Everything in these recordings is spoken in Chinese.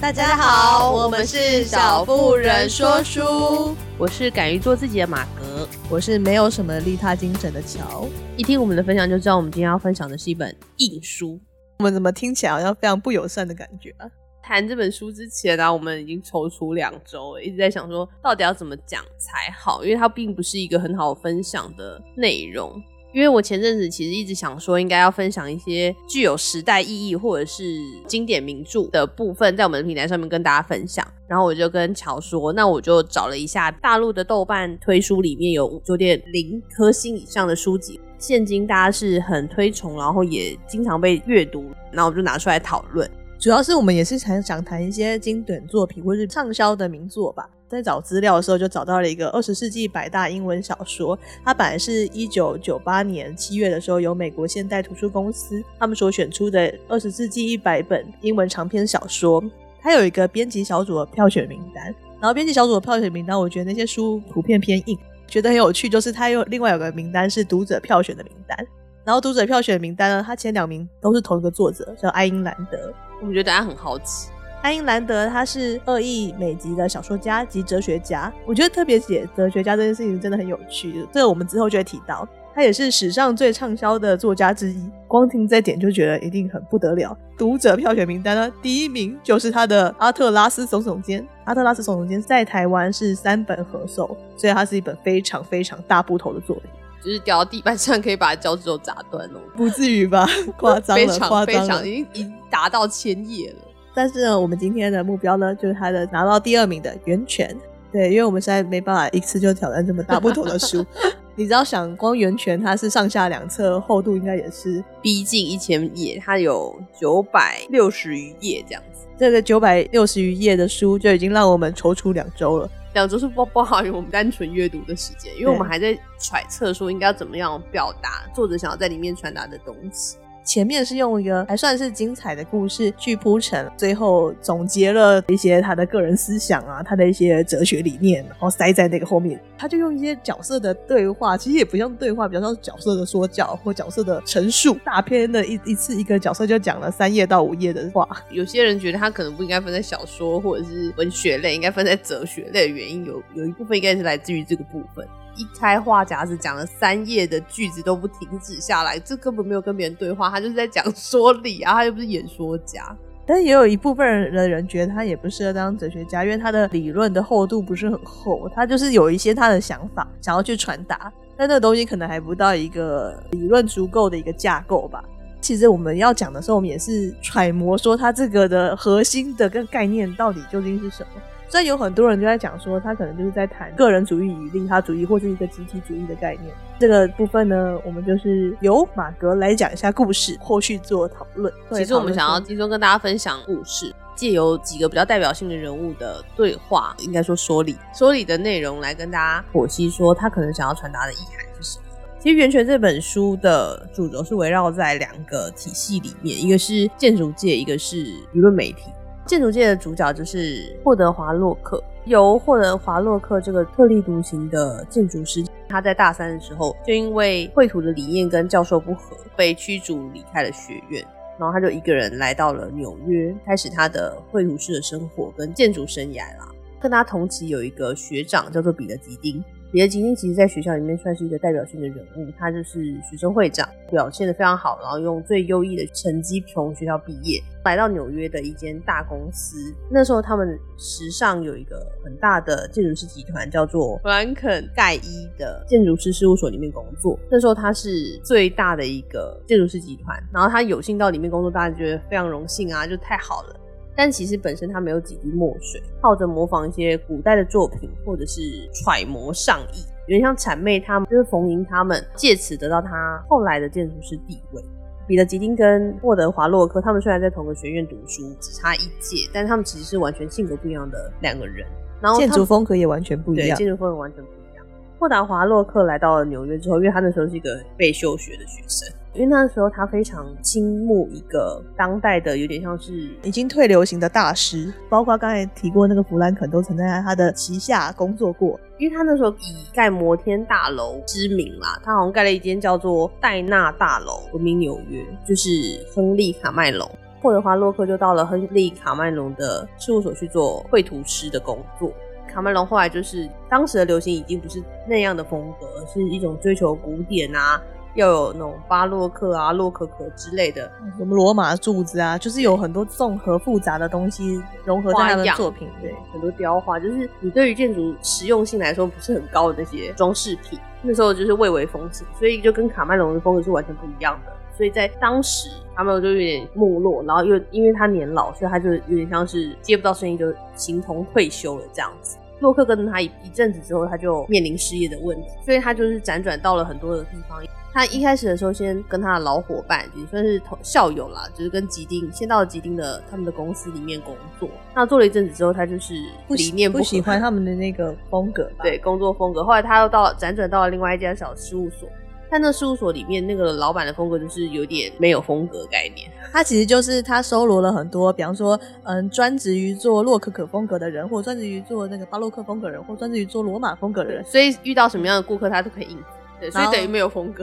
大家好，我们是小妇人说书，我是敢于做自己的马格，我是没有什么利他精神的乔。一听我们的分享就知道，我们今天要分享的是一本硬书。我们怎么听起来好像非常不友善的感觉啊？谈这本书之前呢、啊，我们已经踌躇两周，一直在想说到底要怎么讲才好，因为它并不是一个很好分享的内容。因为我前阵子其实一直想说，应该要分享一些具有时代意义或者是经典名著的部分，在我们的平台上面跟大家分享。然后我就跟乔说，那我就找了一下大陆的豆瓣推书里面有九点零颗星以上的书籍，现今大家是很推崇，然后也经常被阅读，然后我就拿出来讨论。主要是我们也是想想谈一些经典作品或是畅销的名作吧。在找资料的时候，就找到了一个二十世纪百大英文小说。它本来是一九九八年七月的时候，由美国现代图书公司他们所选出的二十世纪一百本英文长篇小说。它有一个编辑小组的票选名单，然后编辑小组的票选名单，我觉得那些书普遍偏硬，觉得很有趣。就是它有另外有个名单是读者票选的名单，然后读者票选的名单呢，它前两名都是同一个作者，叫爱因兰德。我们觉得大家很好奇。爱因兰德他是俄裔美籍的小说家及哲学家，我觉得特别写哲学家这件事情真的很有趣，这个我们之后就会提到。他也是史上最畅销的作家之一，光听这点就觉得一定很不得了。读者票选名单呢，第一名就是他的《阿特拉斯耸耸肩》，《阿特拉斯耸耸肩》在台湾是三本合售，所以它是一本非常非常大部头的作品，就是掉到地板上可以把脚趾头砸断哦，不至于吧？夸张了，夸张了，非常已经已经达到千页了。但是呢，我们今天的目标呢，就是他的拿到第二名的《源泉》。对，因为我们实在没办法一次就挑战这么大不同的书。你只要想，光《源泉》它是上下两册，厚度应该也是逼近一千页，它有九百六十余页这样子。这个九百六十余页的书就已经让我们踌躇两周了。两周是不不好于我们单纯阅读的时间，因为我们还在揣测说应该要怎么样表达作者想要在里面传达的东西。前面是用一个还算是精彩的故事去铺陈，最后总结了一些他的个人思想啊，他的一些哲学理念，然后塞在那个后面。他就用一些角色的对话，其实也不像对话，比较像角色的说教或角色的陈述。大篇的一一次一个角色就讲了三页到五页的话。有些人觉得他可能不应该分在小说或者是文学类，应该分在哲学类的原因有有一部分应该是来自于这个部分。一开话匣子讲了三页的句子都不停止下来，这根本没有跟别人对话，他就是在讲说理啊，他又不是演说家。但也有一部分的人觉得他也不适合当哲学家，因为他的理论的厚度不是很厚，他就是有一些他的想法想要去传达，但那个东西可能还不到一个理论足够的一个架构吧。其实我们要讲的时候，我们也是揣摩说他这个的核心的个概念到底究竟是什么。虽然有很多人就在讲说，他可能就是在谈个人主义与利他主义，或是一个集体主义的概念。这个部分呢，我们就是由马格来讲一下故事，后续做讨论。其实我们想要集中跟大家分享故事，借由几个比较代表性的人物的对话，应该说说理，说理的内容来跟大家剖析说他可能想要传达的意涵是什么。其实《源泉》这本书的主轴是围绕在两个体系里面，一个是建筑界，一个是舆论媒体。建筑界的主角就是霍德华洛克，由霍德华洛克这个特立独行的建筑师，他在大三的时候就因为绘图的理念跟教授不合，被驱逐离开了学院，然后他就一个人来到了纽约，开始他的绘图师的生活跟建筑生涯啦。跟他同期有一个学长叫做彼得吉丁。彼得吉丁其实在学校里面算是一个代表性的人物，他就是学生会长，表现的非常好，然后用最优异的成绩从学校毕业，来到纽约的一间大公司。那时候他们时尚有一个很大的建筑师集团，叫做弗兰肯盖伊的建筑师事务所里面工作。那时候他是最大的一个建筑师集团，然后他有幸到里面工作，大家觉得非常荣幸啊，就太好了。但其实本身他没有几滴墨水，靠着模仿一些古代的作品，或者是揣摩上意，有点像谄媚他们，就是逢迎他们，借此得到他后来的建筑师地位。彼得吉丁跟沃德华洛克他们虽然在同个学院读书，只差一届，但他们其实是完全性格不一样的两个人，然后建筑风格也完全不一样。对，建筑风格完全不一样。霍达华洛克来到了纽约之后，因为他那时候是一个被休学的学生。因为那时候他非常倾慕一个当代的，有点像是已经退流行的大师，包括刚才提过那个弗兰肯，都曾在他的旗下工作过。因为他那时候以盖摩天大楼知名啦，他好像盖了一间叫做戴纳大楼，闻名纽约，就是亨利卡麦隆。霍德华·洛克就到了亨利·卡麦隆的事务所去做绘图师的工作。卡麦隆后来就是当时的流行已经不是那样的风格，而是一种追求古典啊，要有那种巴洛克啊、洛可可之类的，什么罗马柱子啊，就是有很多综合复杂的东西融合在他的作品，对，很多雕花，就是你对于建筑实用性来说不是很高的那些装饰品，那时候就是蔚为风行，所以就跟卡麦隆的风格是完全不一样的。所以在当时，卡麦隆就有点没落，然后又因为他年老，所以他就有点像是接不到生意，就形同退休了这样子。洛克跟着他一一阵子之后，他就面临失业的问题，所以他就是辗转到了很多的地方。他一开始的时候，先跟他的老伙伴，也算是同校友啦，就是跟吉丁，先到了吉丁的他们的公司里面工作。那做了一阵子之后，他就是理念不，不喜欢他们的那个风格，对工作风格。后来他又到辗转到了另外一家小事务所。但那事务所里面那个老板的风格就是有点没有风格概念，他其实就是他收罗了很多，比方说，嗯，专职于做洛可可风格的人，或专职于做那个巴洛克风格的人，或专职于做罗马风格的人，所以遇到什么样的顾客他都可以应付，对，所以等于没有风格。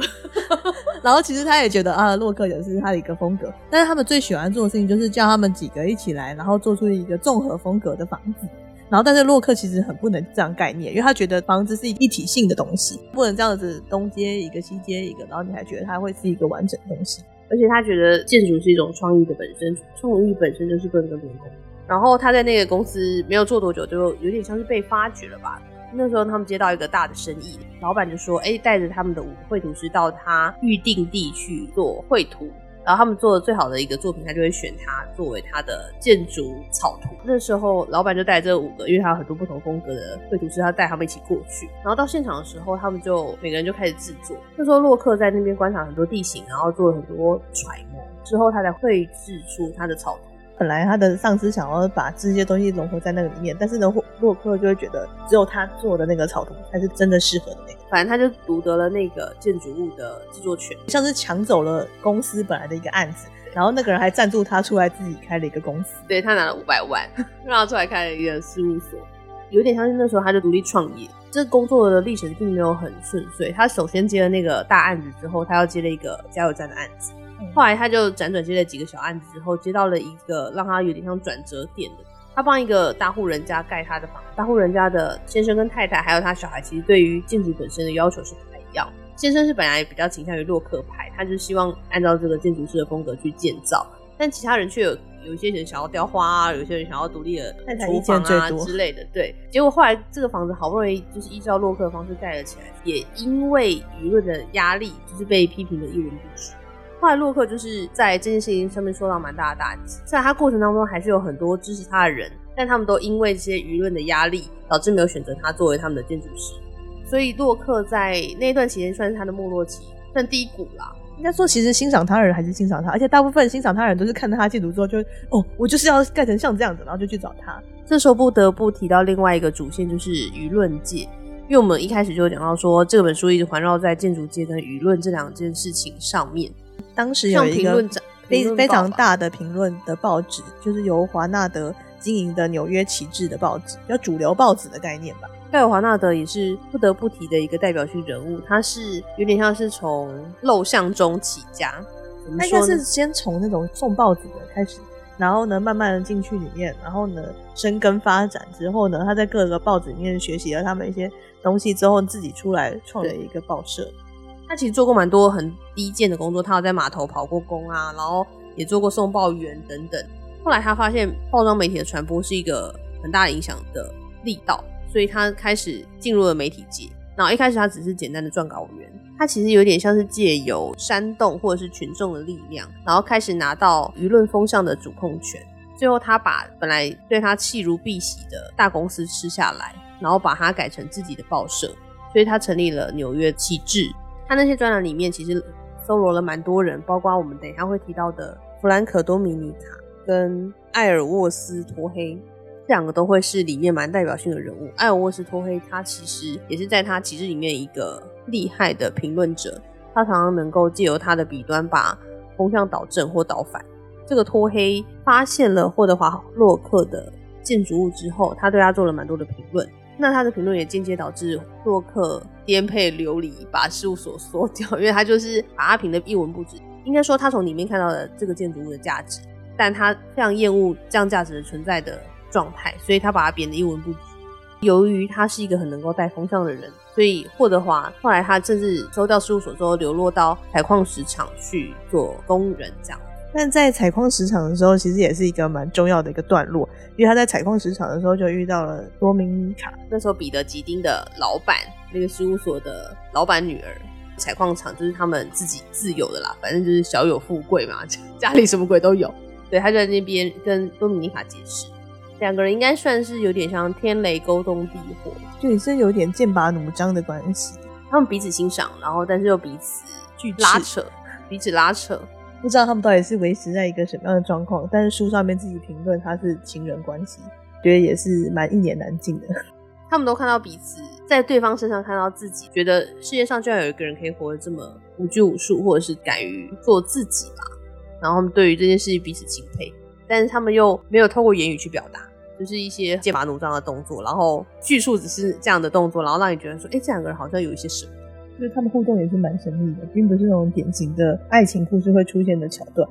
然后其实他也觉得啊，洛克也是他的一个风格，但是他们最喜欢做的事情就是叫他们几个一起来，然后做出一个综合风格的房子。然后，但是洛克其实很不能这样概念，因为他觉得房子是一体性的东西，不能这样子东接一个西接一个，然后你还觉得它会是一个完整的东西。而且他觉得建筑是一种创意的本身，创意本身就是不能跟别人共。然后他在那个公司没有做多久，就有点像是被发掘了吧。那时候他们接到一个大的生意，老板就说：“哎，带着他们的五个绘图师到他预定地去做绘图。”然后他们做的最好的一个作品，他就会选他作为他的建筑草图。那时候老板就带这五个，因为他有很多不同风格的绘图师，他带他们一起过去。然后到现场的时候，他们就每个人就开始制作。那时候洛克在那边观察很多地形，然后做了很多揣摩，之后他才绘制出他的草图。本来他的上司想要把这些东西融合在那个里面，但是呢，洛克就会觉得只有他做的那个草图才是真的适合的那个。反正他就独得了那个建筑物的制作权，像是抢走了公司本来的一个案子，然后那个人还赞助他出来自己开了一个公司，对，他拿了五百万，让他出来开了一个事务所，有点像是那时候他就独立创业。这工作的历程并没有很顺遂，他首先接了那个大案子之后，他又接了一个加油站的案子。后来他就辗转接了几个小案子之后，接到了一个让他有点像转折点的。他帮一个大户人家盖他的房，大户人家的先生跟太太还有他小孩，其实对于建筑本身的要求是不太一样。先生是本来比较倾向于洛克派，他就希望按照这个建筑师的风格去建造，但其他人却有有一些人想要雕花啊，有些人想要独立的厨房啊之类的。对，结果后来这个房子好不容易就是依照洛克的方式盖了起来，也因为舆论的压力，就是被批评的一文不值。后来洛克就是在这件事情上面受到蛮大的打击，虽然他过程当中还是有很多支持他的人，但他们都因为这些舆论的压力，导致没有选择他作为他们的建筑师。所以洛克在那段期间算是他的没落期，算低谷啦。应该说，其实欣赏他的人还是欣赏他，而且大部分欣赏他的人都是看到他建筑之后就哦，我就是要盖成像这样子，然后就去找他。这时候不得不提到另外一个主线，就是舆论界，因为我们一开始就讲到说，这本书一直环绕在建筑界跟舆论这两件事情上面。当时有一个非非常大的评论的报纸，就是由华纳德经营的纽约旗帜的报纸，叫主流报纸的概念吧。盖尔华纳德也是不得不提的一个代表性人物，他是有点像是从陋巷中起家，他应该是先从那种送报纸的开始，然后呢，慢慢的进去里面，然后呢，生根发展之后呢，他在各个报纸里面学习了他们一些东西之后，自己出来创了一个报社。他其实做过蛮多很低贱的工作，他有在码头跑过工啊，然后也做过送报员等等。后来他发现报章媒体的传播是一个很大的影响的力道，所以他开始进入了媒体界。然后一开始他只是简单的撰稿员，他其实有点像是借由煽动或者是群众的力量，然后开始拿到舆论风向的主控权。最后他把本来对他弃如敝屣的大公司吃下来，然后把它改成自己的报社，所以他成立了纽约旗帜。他那些专栏里面其实搜罗了蛮多人，包括我们等一下会提到的弗兰克·多米尼卡跟艾尔沃斯·托黑，这两个都会是里面蛮代表性的人物。艾尔沃斯·托黑他其实也是在他旗帜里面一个厉害的评论者，他常常能够借由他的笔端把风向导正或导反。这个托黑发现了霍德华·洛克的建筑物之后，他对他做了蛮多的评论。那他的评论也间接导致洛克颠沛流离，把事务所缩掉，因为他就是把他评的一文不值。应该说，他从里面看到了这个建筑物的价值，但他非常厌恶这样价值的存在的状态，所以他把它贬得一文不值。由于他是一个很能够带风向的人，所以霍德华后来他甚至收掉事务所之后，流落到采矿石场去做工人这样。但在采矿石场的时候，其实也是一个蛮重要的一个段落，因为他在采矿石场的时候就遇到了多明尼卡。那时候彼得吉丁的老板，那个事务所的老板女儿，采矿场就是他们自己自有的啦，反正就是小有富贵嘛，家里什么鬼都有。对，他就在那边跟多米尼卡解释，两个人应该算是有点像天雷勾动地火，就也是有点剑拔弩张的关系。他们彼此欣赏，然后但是又彼此去拉扯，彼此拉扯。不知道他们到底是维持在一个什么样的状况，但是书上面自己评论他是情人关系，觉得也是蛮一言难尽的。他们都看到彼此在对方身上看到自己，觉得世界上居然有一个人可以活得这么无拘无束，或者是敢于做自己吧。然后他们对于这件事情彼此钦佩，但是他们又没有透过言语去表达，就是一些剑拔弩张的动作，然后叙述只是这样的动作，然后让你觉得说，哎，这两个人好像有一些什么。就是他们互动也是蛮神秘的，并不是那种典型的爱情故事会出现的桥段。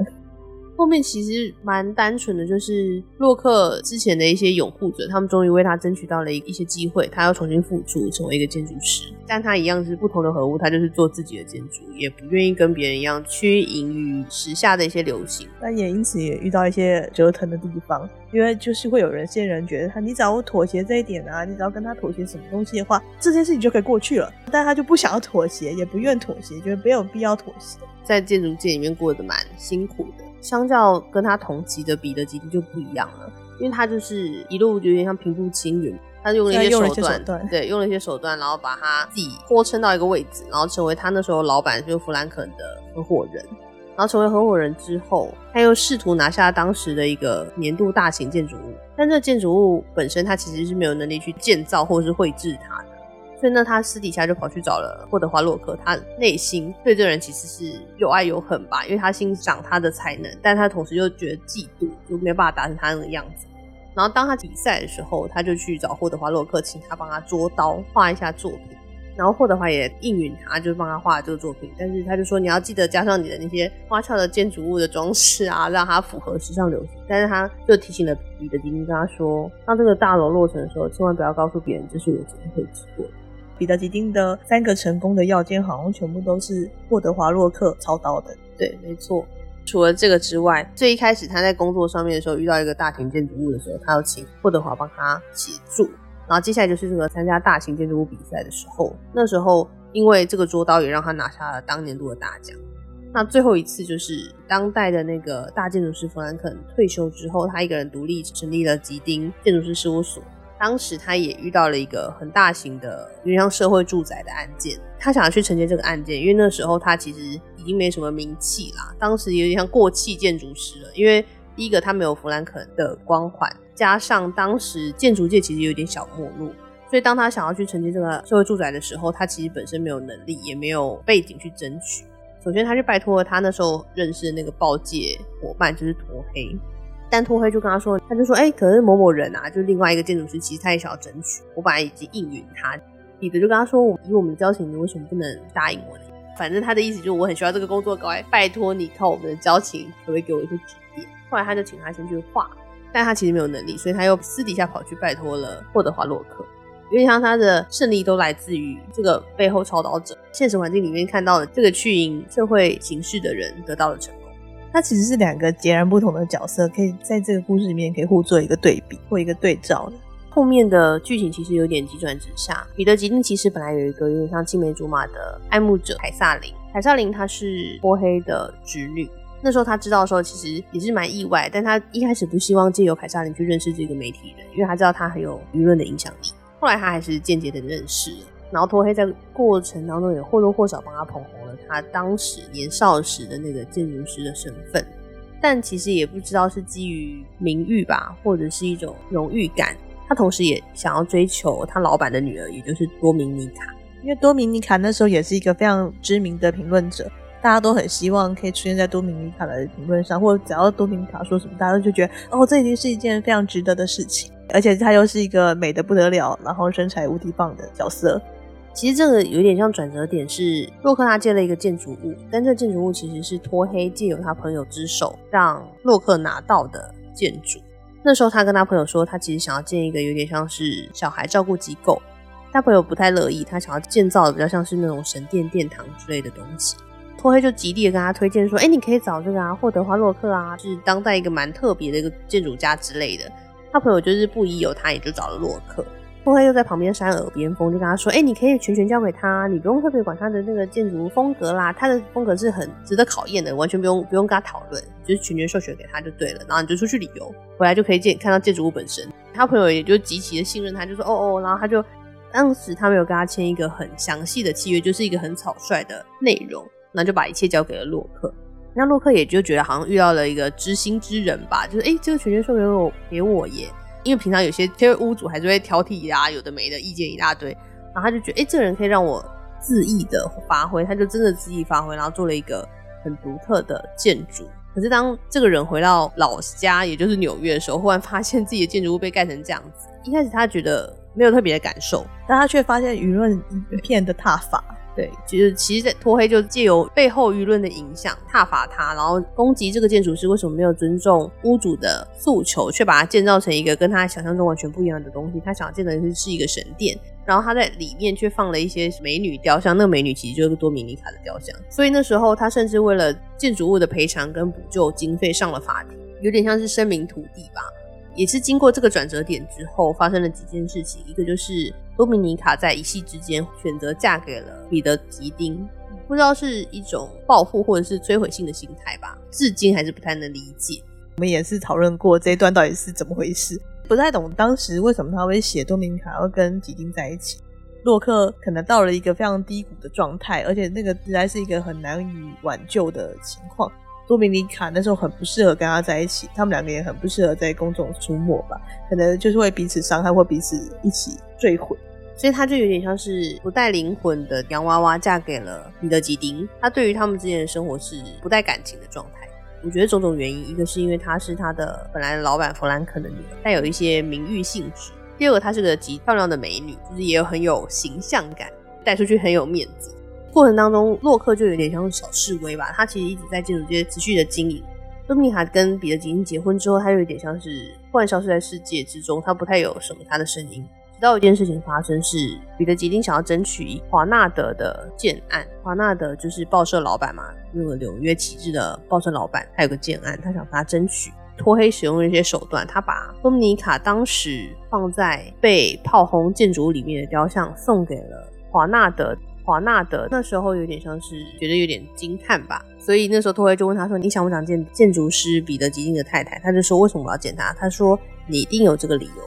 后面其实蛮单纯的，就是洛克之前的一些拥护者，他们终于为他争取到了一一些机会，他要重新复出，成为一个建筑师。但他一样是不同的合物，他就是做自己的建筑，也不愿意跟别人一样趋迎于时下的一些流行。但也因此也遇到一些折腾的地方，因为就是会有人些人觉得他，你只要妥协这一点啊，你只要跟他妥协什么东西的话，这件事情就可以过去了。但他就不想要妥协，也不愿妥协，觉得没有必要妥协，在建筑界里面过得蛮辛苦的。相较跟他同级的彼得吉丁就不一样了，因为他就是一路有点像平步青云，他用了一些手段，手段。对，用了一些手段，然后把他自己托撑到一个位置，然后成为他那时候老板就是弗兰肯的合伙人，然后成为合伙人之后，他又试图拿下当时的一个年度大型建筑物，但这个建筑物本身他其实是没有能力去建造或者是绘制它。的。所以呢，他私底下就跑去找了霍德华洛克。他内心对这人其实是有爱有恨吧，因为他欣赏他的才能，但他同时又觉得嫉妒，就没有办法达成他那个样子。然后当他比赛的时候，他就去找霍德华洛克，请他帮他捉刀画一下作品。然后霍德华也应允他，就帮他画这个作品。但是他就说，你要记得加上你的那些花俏的建筑物的装饰啊，让它符合时尚流行。但是他就提醒了彼得吉丁，跟他说，当这个大楼落成的时候，千万不要告诉别人这是我自己绘制过的。彼得吉丁的三个成功的要件，好像全部都是霍德华洛克操刀的。对，没错。除了这个之外，最一开始他在工作上面的时候，遇到一个大型建筑物的时候，他要请霍德华帮他协助。然后接下来就是这个参加大型建筑物比赛的时候，那时候因为这个捉刀也让他拿下了当年度的大奖。那最后一次就是当代的那个大建筑师弗兰肯退休之后，他一个人独立成立了吉丁建筑师事务所。当时他也遇到了一个很大型的，有点像社会住宅的案件，他想要去承接这个案件，因为那时候他其实已经没什么名气啦，当时有点像过气建筑师了。因为第一个他没有弗兰肯的光环，加上当时建筑界其实有点小没落，所以当他想要去承接这个社会住宅的时候，他其实本身没有能力，也没有背景去争取。首先，他就拜托了他那时候认识的那个报界伙伴，就是托黑。但托黑就跟他说，他就说，哎、欸，可是某某人啊，就是另外一个建筑师，其实他也想要争取。我本来已经应允他，彼得就跟他说，以我们的交情，你为什么不能答应我呢？反正他的意思就是，我很需要这个工作，赶快拜托你靠我们的交情，可不可以给我一些指点？后来他就请他先去画，但他其实没有能力，所以他又私底下跑去拜托了霍德华洛克。因为像他的胜利都来自于这个背后操刀者，现实环境里面看到的这个去赢社会形势的人得到了成功。它其实是两个截然不同的角色，可以在这个故事里面可以互做一个对比或一个对照的。后面的剧情其实有点急转直下。彼得吉丁其实本来有一个有点像青梅竹马的爱慕者凯撒琳，凯撒琳她是波黑的侄女。那时候他知道的时候，其实也是蛮意外，但他一开始不希望借由凯撒琳去认识这个媒体人，因为他知道他很有舆论的影响力。后来他还是间接的认识了。然后托黑在过程当中也或多或少帮他捧红了他当时年少时的那个建筑师的身份，但其实也不知道是基于名誉吧，或者是一种荣誉感。他同时也想要追求他老板的女儿，也就是多明尼卡，因为多明尼卡那时候也是一个非常知名的评论者，大家都很希望可以出现在多明尼卡的评论上，或者只要多明尼卡说什么，大家就觉得哦，这已经是一件非常值得的事情，而且他又是一个美的不得了，然后身材无敌棒的角色。其实这个有点像转折点，是洛克他借了一个建筑物，但这个建筑物其实是托黑借由他朋友之手让洛克拿到的建筑。那时候他跟他朋友说，他其实想要建一个有点像是小孩照顾机构，他朋友不太乐意，他想要建造的比较像是那种神殿殿堂之类的东西。托黑就极力的跟他推荐说：“哎，你可以找这个啊，霍德华洛克啊，是当代一个蛮特别的一个建筑家之类的。”他朋友就是不疑有他，也就找了洛克。托黑又在旁边扇耳边风，就跟他说：“哎，你可以全权交给他，你不用特别管他的那个建筑风格啦，他的风格是很值得考验的，完全不用不用跟他讨论，就是全权授权给他就对了。然后你就出去旅游，回来就可以见看到建筑物本身。”他朋友也就极其的信任他，就说：“哦哦。”然后他就当时他没有跟他签一个很详细的契约，就是一个很草率的内容。那就把一切交给了洛克，那洛克也就觉得好像遇到了一个知心之人吧，就是哎、欸，这个权限授给我给我耶，因为平常有些因为屋主还是会挑剔、啊，有的没的意见一大堆，然后他就觉得哎、这个人可以让我恣意的发挥，他就真的恣意发挥，然后做了一个很独特的建筑。可是当这个人回到老家，也就是纽约的时候，忽然发现自己的建筑物被盖成这样子，一开始他觉得没有特别的感受，但他却发现舆论一片的挞伐。对，就是其实在托黑就借由背后舆论的影响，挞伐他，然后攻击这个建筑师为什么没有尊重屋主的诉求，却把它建造成一个跟他想象中完全不一样的东西。他想要建的是是一个神殿，然后他在里面却放了一些美女雕像，那个美女其实就是多米尼卡的雕像。所以那时候他甚至为了建筑物的赔偿跟补救经费上了法庭，有点像是声明土地吧。也是经过这个转折点之后，发生了几件事情。一个就是多米尼卡在一夕之间选择嫁给了彼得吉丁，不知道是一种报复或者是摧毁性的心态吧，至今还是不太能理解。我们也是讨论过这一段到底是怎么回事，不太懂当时为什么他会写多米尼卡要跟吉丁在一起。洛克可能到了一个非常低谷的状态，而且那个实在是一个很难以挽救的情况。多米尼卡那时候很不适合跟他在一起，他们两个也很不适合在公众出没吧，可能就是会彼此伤害或彼此一起坠毁，所以他就有点像是不带灵魂的洋娃娃嫁给了彼得吉丁，他对于他们之间的生活是不带感情的状态。我觉得种种原因，一个是因为她是他的本来老板弗兰肯的女儿，带有一些名誉性质；第二个，她是个极漂亮的美女，就是也有很有形象感，带出去很有面子。过程当中，洛克就有点像小示威吧。他其实一直在建筑界持续的经营。多米卡跟彼得吉丁结婚之后，他就有点像是忽然消失在世界之中，他不太有什么他的声音。直到一件事情发生，是彼得吉丁想要争取华纳德的建案。华纳德就是报社老板嘛，那个纽约旗帜的报社老板，他有个建案，他想跟他争取。托黑使用了一些手段，他把多米卡当时放在被炮轰建筑里面的雕像送给了华纳德。华纳德那时候有点像是觉得有点惊叹吧，所以那时候托威就问他说：“你想不想见建筑师彼得吉丁的太太？”他就说：“为什么我要见他？”他说：“你一定有这个理由。”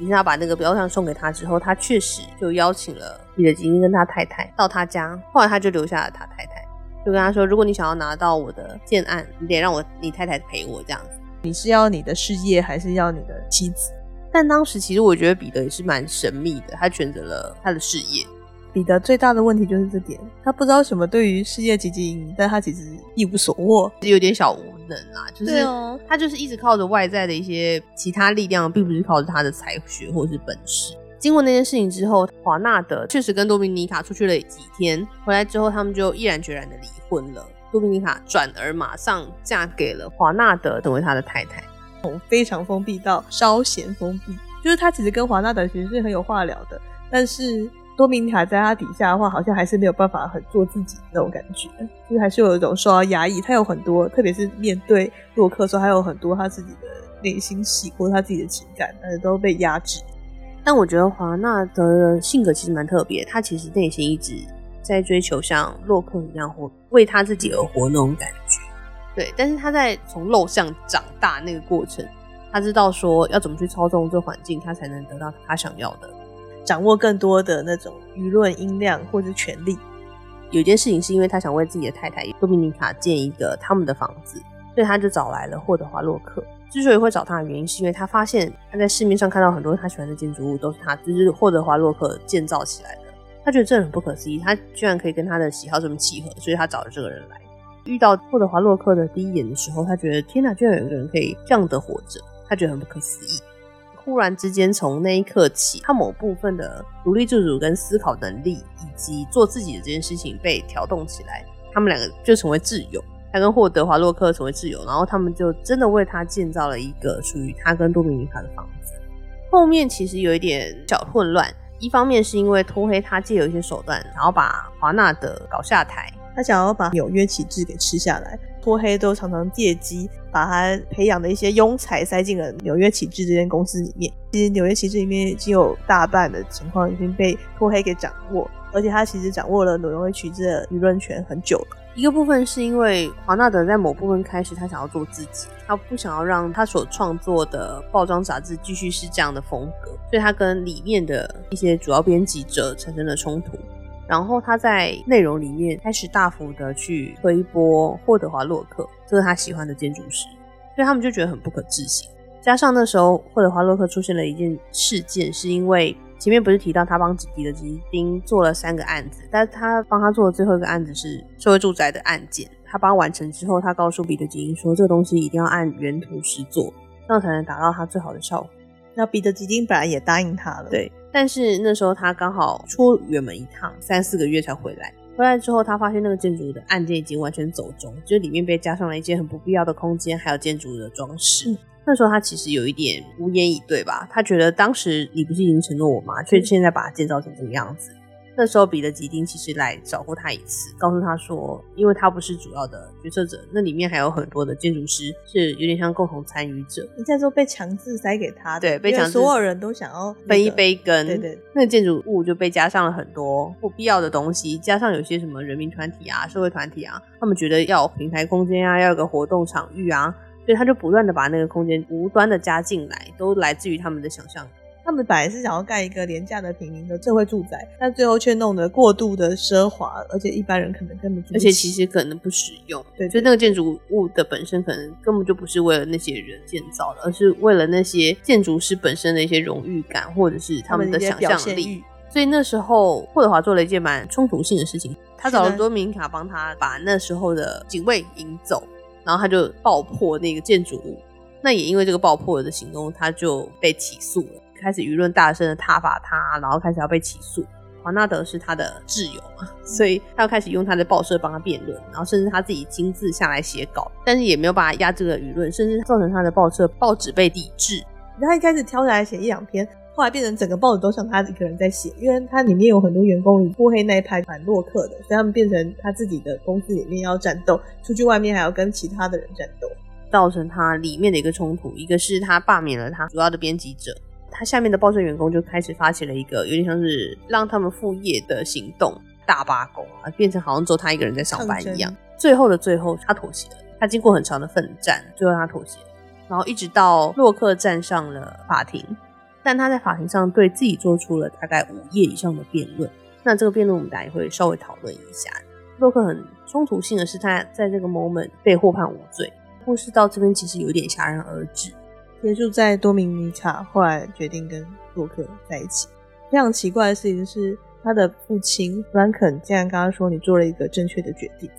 于是他把那个标上送给他之后，他确实就邀请了彼得吉丁跟他太太到他家。后来他就留下了他太太，就跟他说：“如果你想要拿到我的建案，你得让我你太太陪我这样子。你是要你的事业，还是要你的妻子？”但当时其实我觉得彼得也是蛮神秘的，他选择了他的事业。彼得最大的问题就是这点，他不知道什么对于世界积极营营，但他其实一无所获，有点小无能啊。就是他就是一直靠着外在的一些其他力量，并不是靠着他的才学或者是本事。经过那件事情之后，华纳德确实跟多米尼卡出去了几天，回来之后他们就毅然决然的离婚了。多米尼卡转而马上嫁给了华纳德，成为他的太太。从非常封闭到稍显封闭，就是他其实跟华纳德其实是很有话聊的，但是。多米尼卡在他底下的话，好像还是没有办法很做自己那种感觉，就是还是有一种受到压抑。他有很多，特别是面对洛克的时候，还有很多他自己的内心戏或他自己的情感，但是都被压制。但我觉得华纳的性格其实蛮特别，他其实内心一直在追求像洛克一样活，为他自己而活那种感觉。对，但是他在从陋巷长大那个过程，他知道说要怎么去操纵这环境，他才能得到他想要的。掌握更多的那种舆论音量或者权力。有件事情是因为他想为自己的太太多米尼卡建一个他们的房子，所以他就找来了霍德华洛克。之所以会找他的原因，是因为他发现他在市面上看到很多他喜欢的建筑物都是他，就是霍德华洛克建造起来的。他觉得这很不可思议，他居然可以跟他的喜好这么契合，所以他找了这个人来。遇到霍德华洛克的第一眼的时候，他觉得天哪，居然有一个人可以这样的活着，他觉得很不可思议。忽然之间从那一刻起，他某部分的独立自主跟思考能力，以及做自己的这件事情被调动起来，他们两个就成为挚友。他跟霍德华洛克成为挚友，然后他们就真的为他建造了一个属于他跟多米尼卡的房子。后面其实有一点小混乱，一方面是因为托黑他借有一些手段，然后把华纳德搞下台，他想要把纽约旗帜给吃下来。拖黑都常常借机把他培养的一些庸才塞进了纽约旗帜这间公司里面。其实纽约旗帜里面已经有大半的情况已经被拖黑给掌握，而且他其实掌握了纽约旗帜的舆论权很久了。一个部分是因为华纳德在某部分开始，他想要做自己，他不想要让他所创作的报章杂志继续是这样的风格，所以他跟里面的一些主要编辑者产生了冲突。然后他在内容里面开始大幅的去推波霍德华洛克，这是他喜欢的建筑师，所以他们就觉得很不可置信。加上那时候霍德华洛克出现了一件事件，是因为。前面不是提到他帮彼得吉丁做了三个案子，但是他帮他做的最后一个案子是社会住宅的案件。他帮他完成之后，他告诉彼得吉丁说，这个东西一定要按原图实做，这样才能达到他最好的效果。那彼得吉丁本来也答应他了，对。但是那时候他刚好出远门一趟，三四个月才回来。回来之后，他发现那个建筑的案件已经完全走中，就是里面被加上了一些很不必要的空间，还有建筑的装饰。嗯那时候他其实有一点无言以对吧？他觉得当时你不是已经承诺我吗？却现在把它建造成这个样子。那时候彼得吉丁其实来找过他一次，告诉他说，因为他不是主要的决策者，那里面还有很多的建筑师是有点像共同参与者。你在说被强制塞给他的，对，被强制，所有人都想要分一杯羹。对对，那个建筑物就被加上了很多不必要的东西，加上有些什么人民团体啊、社会团体啊，他们觉得要有平台空间啊，要有个活动场域啊。所以他就不断的把那个空间无端的加进来，都来自于他们的想象。他们本来是想要盖一个廉价的平民的社会住宅，但最后却弄得过度的奢华，而且一般人可能根本就，而且其实可能不实用。对，所以那个建筑物的本身可能根本就不是为了那些人建造的，而是为了那些建筑师本身的一些荣誉感，或者是他们的想象力。所以那时候霍德华做了一件蛮冲突性的事情，他找了多米尼卡帮他把那时候的警卫引走。然后他就爆破那个建筑物，那也因为这个爆破的行动，他就被起诉了。开始舆论大声的挞伐他，然后开始要被起诉。华纳德是他的挚友嘛，所以他要开始用他的报社帮他辩论，然后甚至他自己亲自下来写稿，但是也没有办法压制这个舆论，甚至造成他的报社报纸被抵制。他一开始挑下来写一两篇。后来变成整个报纸都像他一个人在写，因为他里面有很多员工，波黑那一派反洛克的，所以他们变成他自己的公司里面要战斗，出去外面还要跟其他的人战斗，造成他里面的一个冲突。一个是他罢免了他主要的编辑者，他下面的报社员工就开始发起了一个有点像是让他们副业的行动，大罢工啊，变成好像只有他一个人在上班一样。最后的最后，他妥协了。他经过很长的奋战，最后他妥协了，然后一直到洛克站上了法庭。但他在法庭上对自己做出了大概五页以上的辩论，那这个辩论我们大家也会稍微讨论一下。洛克很冲突性的是，他在这个 moment 被获判无罪。故事到这边其实有点戛然而止，结束在多米尼卡后来决定跟洛克在一起。非常奇怪的事情是，他的父亲弗兰肯竟然跟他说：“你做了一个正确的决定。”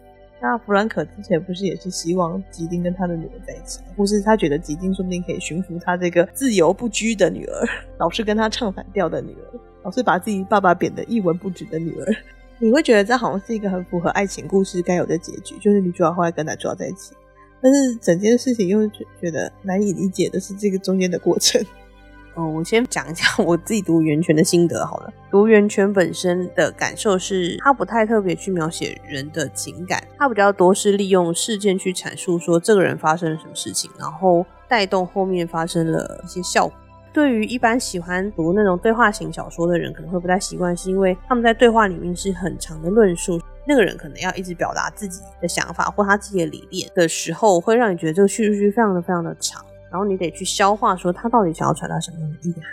那弗兰克之前不是也是希望吉丁跟他的女儿在一起，或是他觉得吉丁说不定可以驯服他这个自由不拘的女儿，老是跟他唱反调的女儿，老是把自己爸爸贬得一文不值的女儿，你会觉得这好像是一个很符合爱情故事该有的结局，就是女主角后来跟男主角在一起，但是整件事情又觉觉得难以理解的是这个中间的过程。哦，我先讲一下我自己读源泉的心得好了。读源泉本身的感受是，它不太特别去描写人的情感，它比较多是利用事件去阐述说这个人发生了什么事情，然后带动后面发生了一些效果。对于一般喜欢读那种对话型小说的人，可能会不太习惯，是因为他们在对话里面是很长的论述，那个人可能要一直表达自己的想法或他自己的理念的时候，会让你觉得这个叙述句非常的非常的长。然后你得去消化，说他到底想要传达什么样的意涵。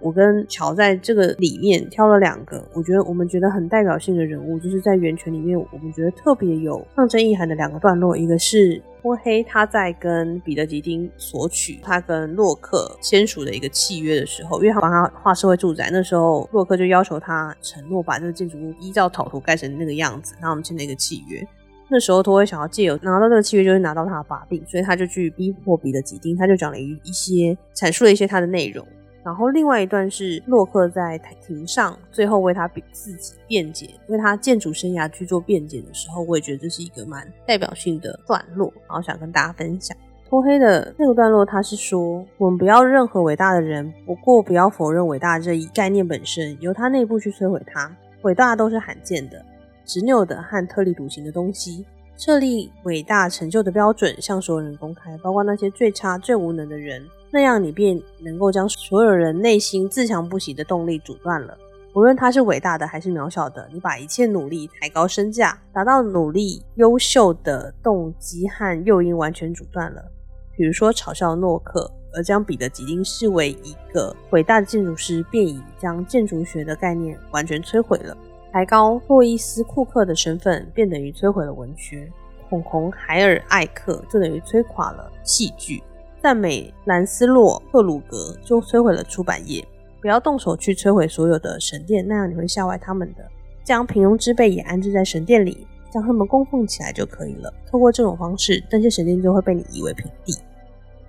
我跟乔在这个里面挑了两个，我觉得我们觉得很代表性的人物，就是在源泉里面，我们觉得特别有象征意涵的两个段落。一个是波黑他在跟彼得吉丁索取他跟洛克签署的一个契约的时候，因为他帮他画社会住宅，那时候洛克就要求他承诺把这个建筑物依照草图盖成那个样子，然后我们签了一个契约。那时候，托黑想要借由拿到这个契约，就是拿到他的把柄，所以他就去逼迫彼得吉丁，他就讲了一一些，阐述了一些他的内容。然后另外一段是洛克在庭上最后为他自己辩解，为他建筑生涯去做辩解的时候，我也觉得这是一个蛮代表性的段落，然后想跟大家分享。脱黑的那个段落，他是说我们不要任何伟大的人，不过不要否认伟大这一概念本身，由他内部去摧毁它。伟大都是罕见的、执拗的和特立独行的东西。设立伟大成就的标准，向所有人公开，包括那些最差、最无能的人。那样，你便能够将所有人内心自强不息的动力阻断了。无论他是伟大的还是渺小的，你把一切努力抬高身价，达到努力优秀的动机和诱因完全阻断了。比如说，嘲笑诺克，而将彼得·吉丁视为一个伟大的建筑师，便已将建筑学的概念完全摧毁了。抬高洛伊斯·库克的身份，便等于摧毁了文学。恐红海尔·艾克，就等于摧垮了戏剧。赞美兰斯洛·克鲁格就摧毁了出版业。不要动手去摧毁所有的神殿，那样你会吓坏他们的。将平庸之辈也安置在神殿里，将他们供奉起来就可以了。透过这种方式，那些神殿就会被你夷为平地。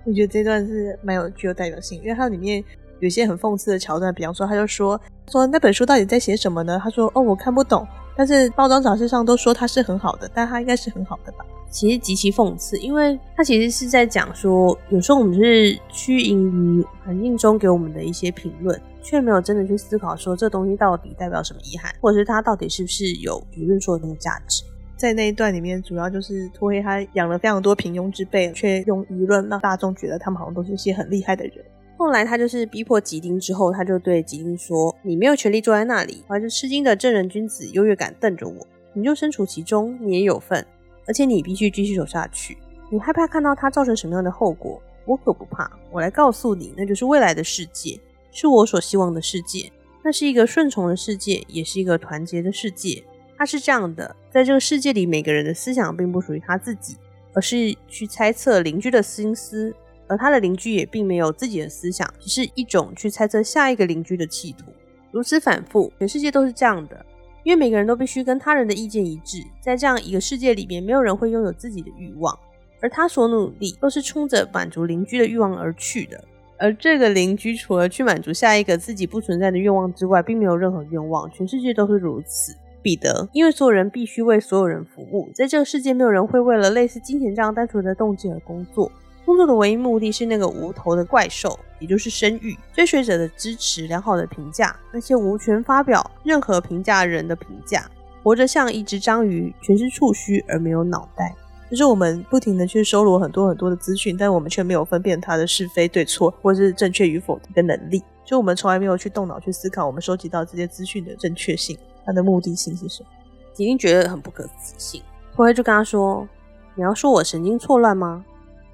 我觉得这段是蛮有具有代表性，因为它里面有一些很讽刺的桥段，比方说，他就说说那本书到底在写什么呢？他说哦，我看不懂，但是包装杂志上都说它是很好的，但它应该是很好的吧。其实极其讽刺，因为他其实是在讲说，有时候我们是趋盈于环境中给我们的一些评论，却没有真的去思考说这东西到底代表什么遗憾，或者是它到底是不是有舆论说的那个价值。在那一段里面，主要就是拖黑他养了非常多平庸之辈，却用舆论让大众觉得他们好像都是一些很厉害的人。后来他就是逼迫吉丁之后，他就对吉丁说：“你没有权利坐在那里，怀着吃惊的正人君子优越感瞪着我，你就身处其中，你也有份。”而且你必须继续走下去。你害怕看到它造成什么样的后果？我可不怕。我来告诉你，那就是未来的世界，是我所希望的世界。那是一个顺从的世界，也是一个团结的世界。它是这样的，在这个世界里，每个人的思想并不属于他自己，而是去猜测邻居的心思，而他的邻居也并没有自己的思想，只是一种去猜测下一个邻居的企图。如此反复，全世界都是这样的。因为每个人都必须跟他人的意见一致，在这样一个世界里面，没有人会拥有自己的欲望，而他所努力都是冲着满足邻居的欲望而去的。而这个邻居除了去满足下一个自己不存在的愿望之外，并没有任何愿望。全世界都是如此。彼得，因为所有人必须为所有人服务，在这个世界，没有人会为了类似金钱这样单纯的动机而工作。工作的唯一目的是那个无头的怪兽，也就是生育、追随者的支持、良好的评价，那些无权发表任何评价人的评价，活着像一只章鱼，全是触须而没有脑袋。就是我们不停的去收罗很多很多的资讯，但我们却没有分辨它的是非对错，或是正确与否的能力。就我们从来没有去动脑去思考，我们收集到这些资讯的正确性，它的目的性是什么？已经觉得很不可置信。后来就跟他说：“你要说我神经错乱吗？”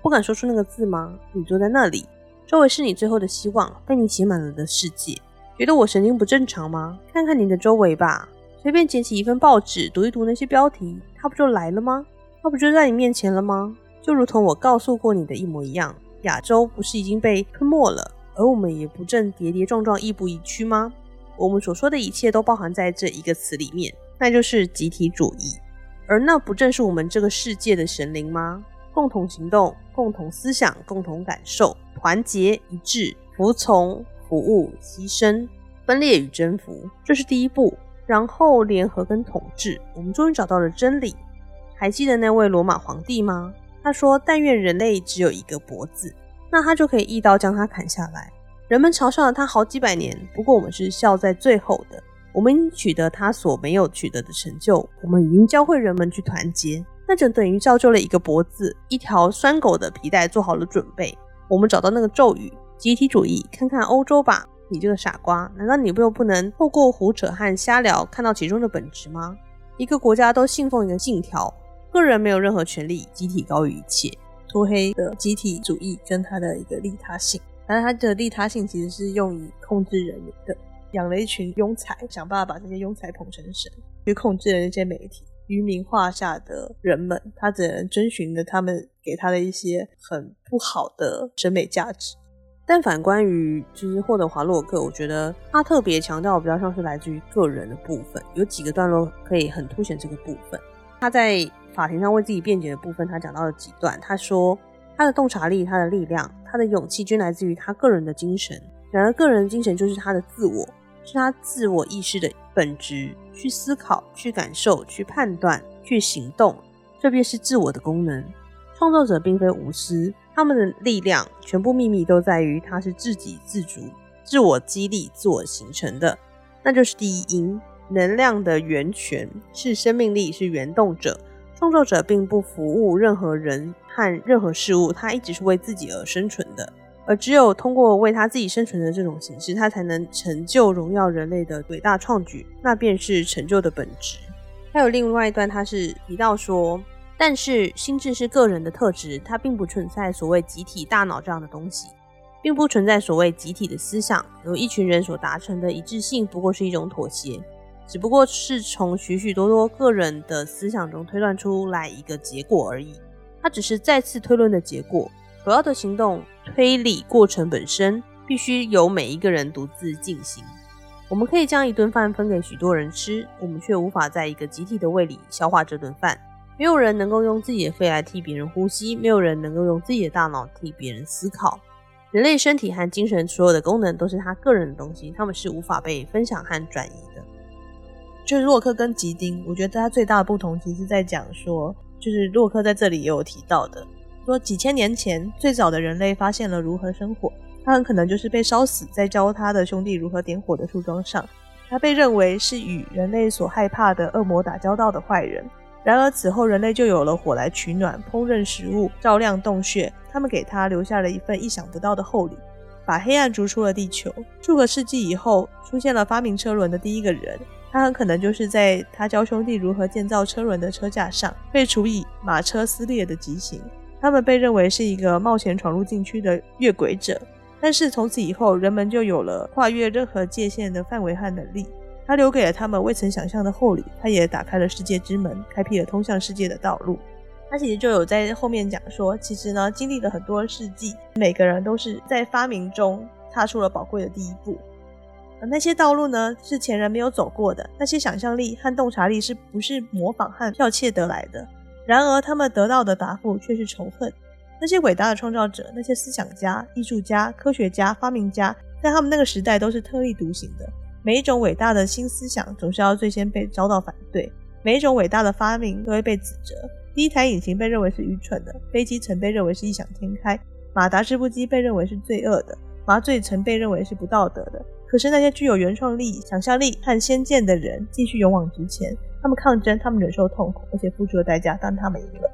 不敢说出那个字吗？你坐在那里，周围是你最后的希望，被你写满了的世界。觉得我神经不正常吗？看看你的周围吧，随便捡起一份报纸，读一读那些标题，它不就来了吗？它不就在你面前了吗？就如同我告诉过你的一模一样，亚洲不是已经被吞没了，而我们也不正跌跌撞撞，亦步亦趋吗？我们所说的一切都包含在这一个词里面，那就是集体主义。而那不正是我们这个世界的神灵吗？共同行动，共同思想，共同感受，团结一致，服从，服务，牺牲，分裂与征服，这是第一步。然后联合跟统治，我们终于找到了真理。还记得那位罗马皇帝吗？他说：“但愿人类只有一个脖子，那他就可以一刀将它砍下来。”人们嘲笑了他好几百年，不过我们是笑在最后的。我们取得他所没有取得的成就，我们已经教会人们去团结。那就等于造就了一个脖子，一条拴狗的皮带做好了准备。我们找到那个咒语，集体主义。看看欧洲吧，你这个傻瓜，难道你不又不能透过胡扯和瞎聊看到其中的本质吗？一个国家都信奉一个信条，个人没有任何权利，集体高于一切。脱黑的集体主义跟他的一个利他性，但是他的利他性其实是用于控制人民的，养了一群庸才，想办法把这些庸才捧成神，去控制了那些媒体。愚民化下的人们，他只能遵循着他们给他的一些很不好的审美价值。但反观于就是霍德华洛克，我觉得他特别强调比较像是来自于个人的部分，有几个段落可以很凸显这个部分。他在法庭上为自己辩解的部分，他讲到了几段，他说他的洞察力、他的力量、他的勇气，均来自于他个人的精神。然而，个人精神就是他的自我，是他自我意识的本质，去思考、去感受、去判断、去行动，这便是自我的功能。创造者并非无私，他们的力量全部秘密都在于他是自给自足、自我激励、自我形成的，那就是第一因。能量的源泉是生命力，是原动者。创造者并不服务任何人和任何事物，他一直是为自己而生存的。而只有通过为他自己生存的这种形式，他才能成就荣耀人类的伟大创举，那便是成就的本质。还有另外一段，他是提到说，但是心智是个人的特质，它并不存在所谓集体大脑这样的东西，并不存在所谓集体的思想，由一群人所达成的一致性，不过是一种妥协。只不过是从许许多多个人的思想中推断出来一个结果而已，它只是再次推论的结果。主要的行动推理过程本身必须由每一个人独自进行。我们可以将一顿饭分给许多人吃，我们却无法在一个集体的胃里消化这顿饭。没有人能够用自己的肺来替别人呼吸，没有人能够用自己的大脑替别人思考。人类身体和精神所有的功能都是他个人的东西，他们是无法被分享和转移的。就是洛克跟吉丁，我觉得他最大的不同，其实在讲说，就是洛克在这里也有提到的，说几千年前最早的人类发现了如何生火，他很可能就是被烧死在教他的兄弟如何点火的树桩上，他被认为是与人类所害怕的恶魔打交道的坏人。然而此后人类就有了火来取暖、烹饪食物、照亮洞穴，他们给他留下了一份意想不到的厚礼，把黑暗逐出了地球。数个世纪以后，出现了发明车轮的第一个人。他很可能就是在他教兄弟如何建造车轮的车架上被处以马车撕裂的极刑。他们被认为是一个冒险闯入禁区的越轨者，但是从此以后，人们就有了跨越任何界限的范围和能力。他留给了他们未曾想象的厚礼，他也打开了世界之门，开辟了通向世界的道路。他其实就有在后面讲说，其实呢，经历了很多世纪，每个人都是在发明中踏出了宝贵的第一步。而那些道路呢，是前人没有走过的。那些想象力和洞察力是不是模仿和剽窃得来的？然而，他们得到的答复却是仇恨。那些伟大的创造者，那些思想家、艺术家、科学家、发明家，在他们那个时代都是特立独行的。每一种伟大的新思想，总是要最先被遭到反对；每一种伟大的发明，都会被指责。第一台引擎被认为是愚蠢的，飞机曾被认为是异想天开，马达织布机被认为是罪恶的，麻醉曾被认为是不道德的。可是那些具有原创力、想象力和先见的人继续勇往直前，他们抗争，他们忍受痛苦，而且付出了代价，但他们赢了。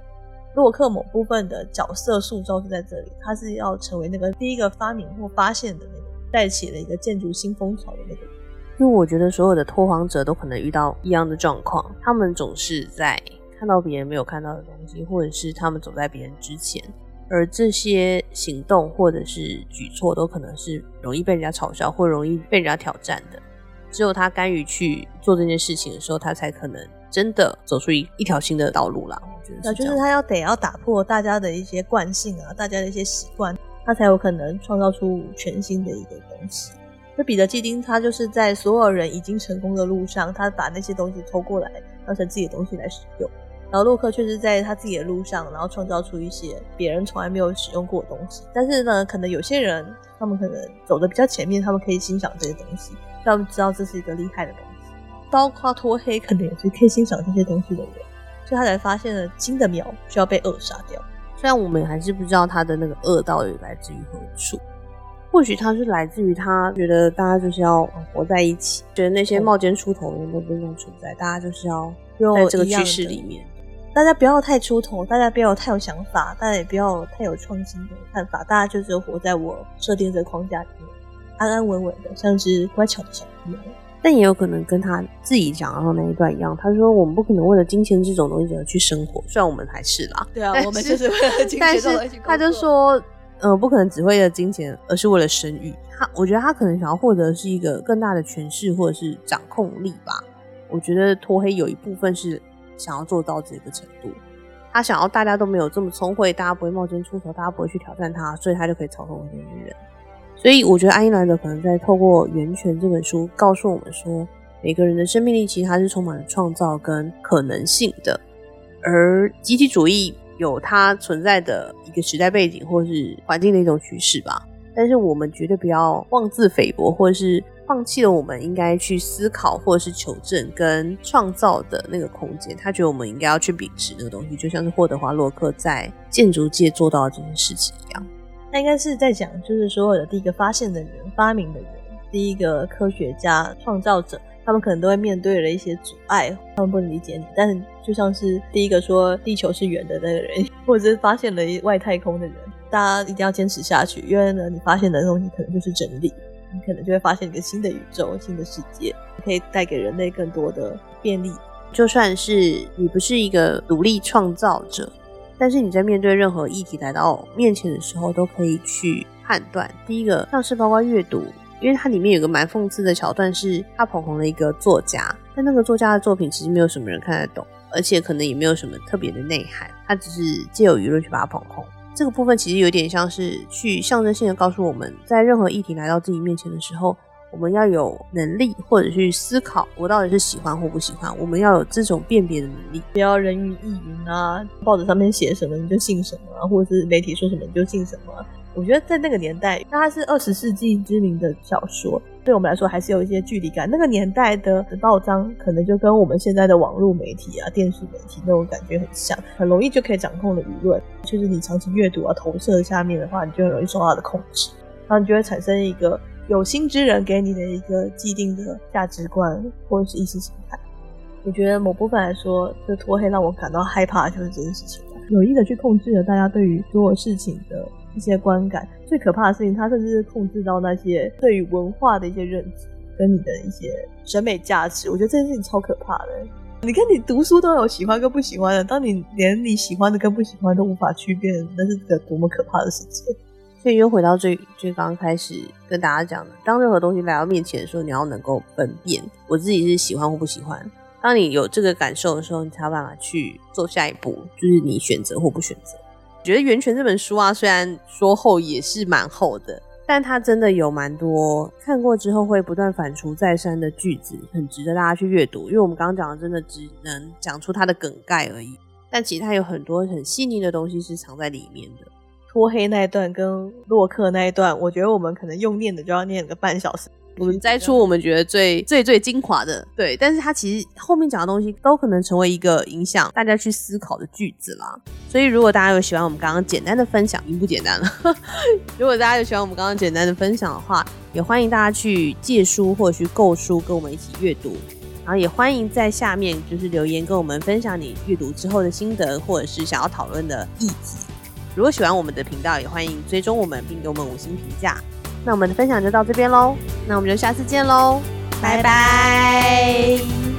洛克某部分的角色塑造是在这里，他是要成为那个第一个发明或发现的那个，带起了一个建筑新风潮的那个。因为我觉得所有的拓荒者都可能遇到一样的状况，他们总是在看到别人没有看到的东西，或者是他们走在别人之前。而这些行动或者是举措都可能是容易被人家嘲笑或容易被人家挑战的。只有他甘于去做这件事情的时候，他才可能真的走出一一条新的道路啦。我觉得是，就是他要得要打破大家的一些惯性啊，大家的一些习惯，他才有可能创造出全新的一个东西。那彼得·基丁他就是在所有人已经成功的路上，他把那些东西偷过来，当成自己的东西来使用。然后洛克却是在他自己的路上，然后创造出一些别人从来没有使用过的东西。但是呢，可能有些人他们可能走的比较前面，他们可以欣赏这些东西，让他们知道这是一个厉害的东西。包括脱黑可能也是可以欣赏这些东西的人，所以他才发现了金的苗需要被扼杀掉。虽然我们还是不知道他的那个恶到底来自于何处，或许他是来自于他觉得大家就是要活在一起，觉得那些冒尖出头的人都不用存在，大家就是要在这个趋势里面。大家不要太出头，大家不要太有想法，大家也不要太有创新的看法，大家就只有活在我设定这个框架里面，安安稳稳的，像只乖巧的小朋友。但也有可能跟他自己讲到那一段一样，他说我们不可能为了金钱这种东西而去生活，虽然我们还是啦。对啊，我们就是为了金钱。但是他就说，呃，不可能只为了金钱，而是为了生育。他我觉得他可能想要获得是一个更大的权势或者是掌控力吧。我觉得脱黑有一部分是。想要做到这个程度，他想要大家都没有这么聪慧，大家不会冒尖出头，大家不会去挑战他，所以他就可以操控这些人。所以我觉得安伊兰德可能在透过《源泉》这本书告诉我们说，每个人的生命力其实它是充满了创造跟可能性的，而集体主义有它存在的一个时代背景或是环境的一种趋势吧。但是我们绝对不要妄自菲薄，或者是放弃了我们应该去思考或者是求证跟创造的那个空间。他觉得我们应该要去秉持那个东西，就像是霍德华洛克在建筑界做到的这件事情一样。那应该是在讲，就是所有的第一个发现的人、发明的人、第一个科学家、创造者，他们可能都会面对了一些阻碍，他们不能理解你。但是就像是第一个说地球是圆的那个人，或者是发现了外太空的人。大家一定要坚持下去，因为呢，你发现的东西可能就是真理，你可能就会发现一个新的宇宙、新的世界，可以带给人类更多的便利。就算是你不是一个独立创造者，但是你在面对任何议题来到面前的时候，都可以去判断。第一个，像是包括阅读，因为它里面有个蛮讽刺的桥段，是他捧红了一个作家，但那个作家的作品其实没有什么人看得懂，而且可能也没有什么特别的内涵，他只是借由舆论去把它捧红。这个部分其实有点像是去象征性的告诉我们，在任何议题来到自己面前的时候，我们要有能力或者去思考，我到底是喜欢或不喜欢。我们要有这种辨别的能力，不要人云亦云啊，报纸上面写什么你就信什么，或者是媒体说什么你就信什么。我觉得在那个年代，那它是二十世纪知名的小说，对我们来说还是有一些距离感。那个年代的报章可能就跟我们现在的网络媒体啊、电视媒体那种感觉很像，很容易就可以掌控的舆论。就是你长期阅读啊、投射下面的话，你就很容易受到的控制，然后你就会产生一个有心之人给你的一个既定的价值观或者是意识形态。我觉得某部分来说，这脱黑让我感到害怕，就是这件事情，有意的去控制了大家对于所有事情的。一些观感，最可怕的事情，它甚至是控制到那些对于文化的一些认知，跟你的一些审美价值。我觉得这件事情超可怕的。你看，你读书都有喜欢跟不喜欢的，当你连你喜欢的跟不喜欢都无法区别，那是个多么可怕的事情。所以又回到最最刚开始跟大家讲的，当任何东西来到面前的时候，你要能够分辨我自己是喜欢或不喜欢。当你有这个感受的时候，你才有办法去做下一步，就是你选择或不选择。觉得《源泉》这本书啊，虽然说厚也是蛮厚的，但它真的有蛮多看过之后会不断反刍再三的句子，很值得大家去阅读。因为我们刚刚讲的真的只能讲出它的梗概而已，但其实它有很多很细腻的东西是藏在里面的。脱黑那一段跟洛克那一段，我觉得我们可能用念的就要念个半小时。我们摘出我们觉得最最最精华的，对，但是它其实后面讲的东西都可能成为一个影响大家去思考的句子啦。所以如果大家有喜欢我们刚刚简单的分享，已经不简单了。如果大家有喜欢我们刚刚简单的分享的话，也欢迎大家去借书或者去购书，跟我们一起阅读。然后也欢迎在下面就是留言跟我们分享你阅读之后的心得，或者是想要讨论的议题。如果喜欢我们的频道，也欢迎追踪我们并给我们五星评价。那我们的分享就到这边喽，那我们就下次见喽，拜拜。